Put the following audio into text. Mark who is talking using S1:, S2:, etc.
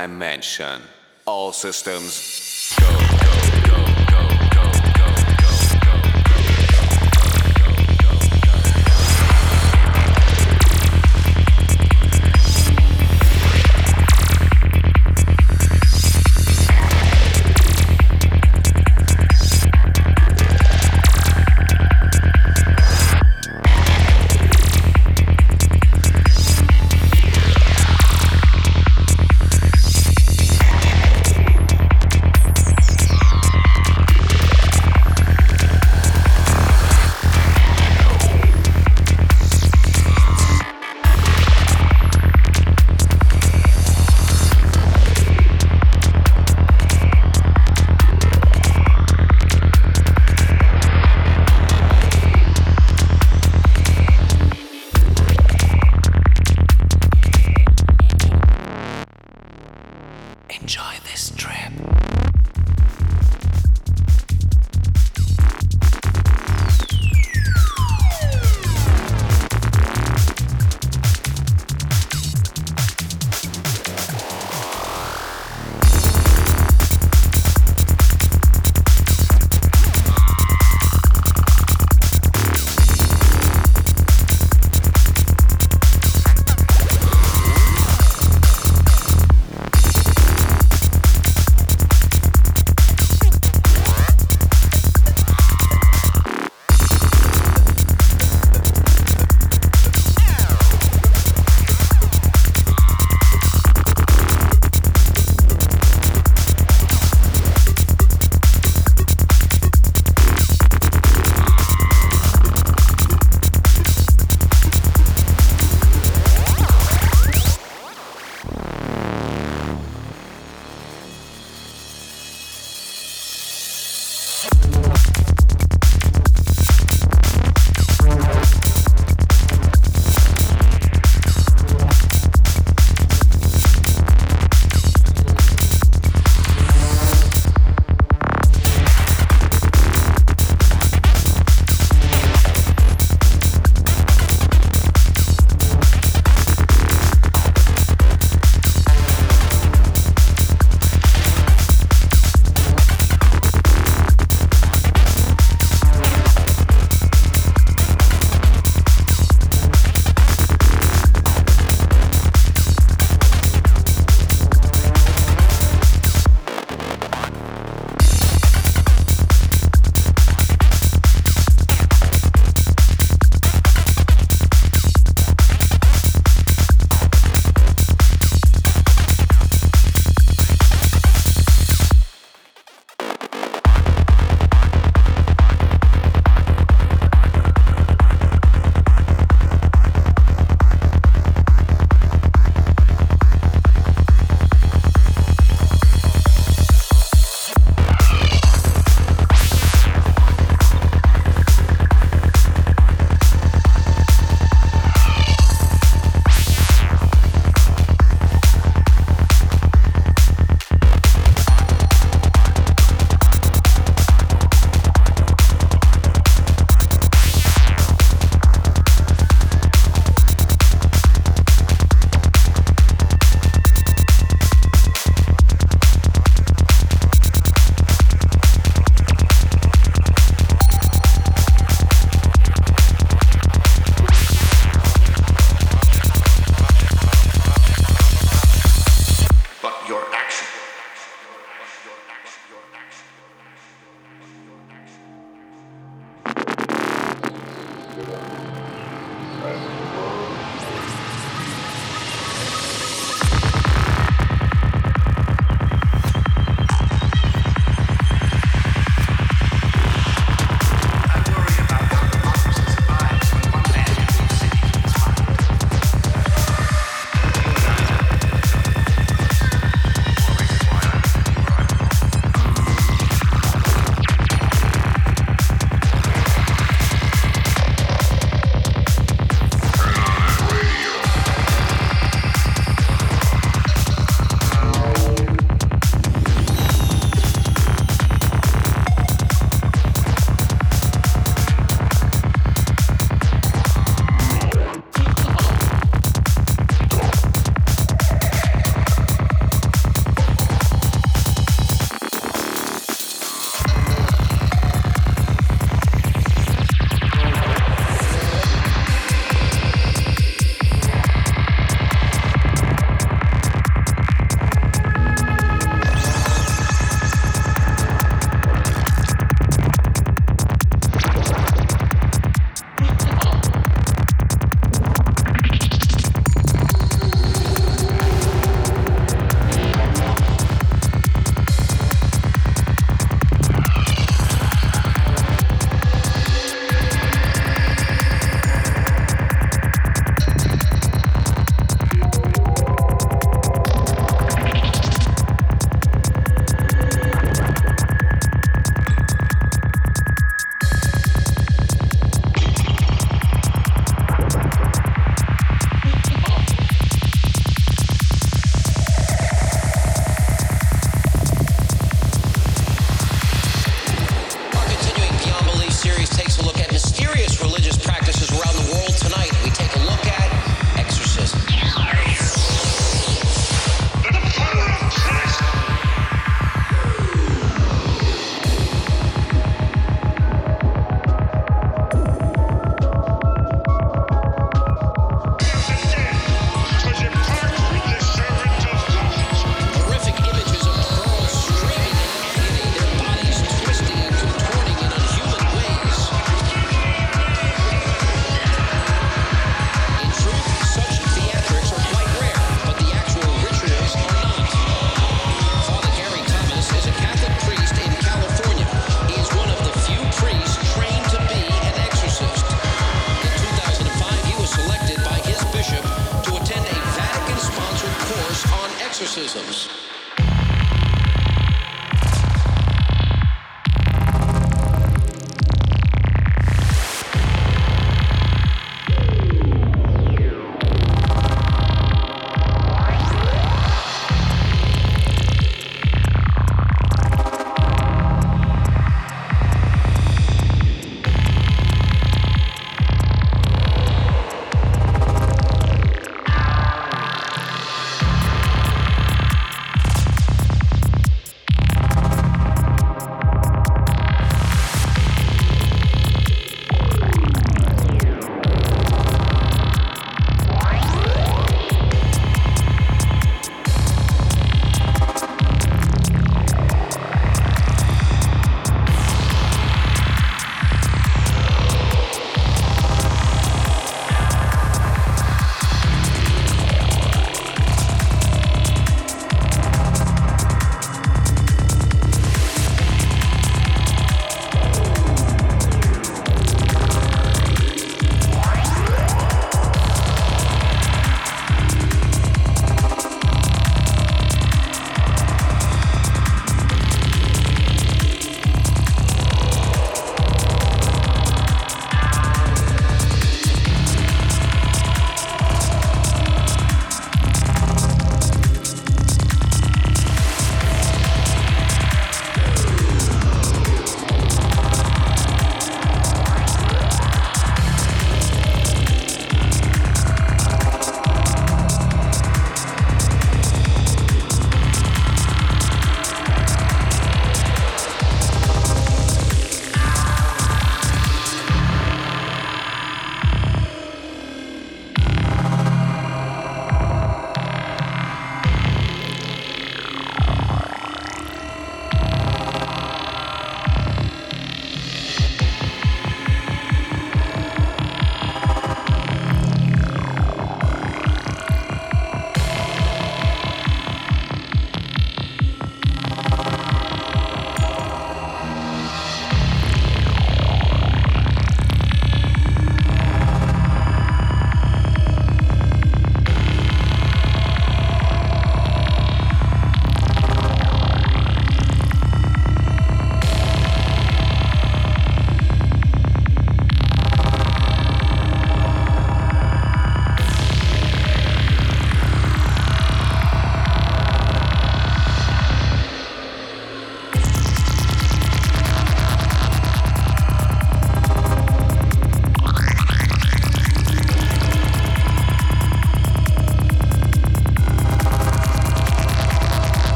S1: dimension. All systems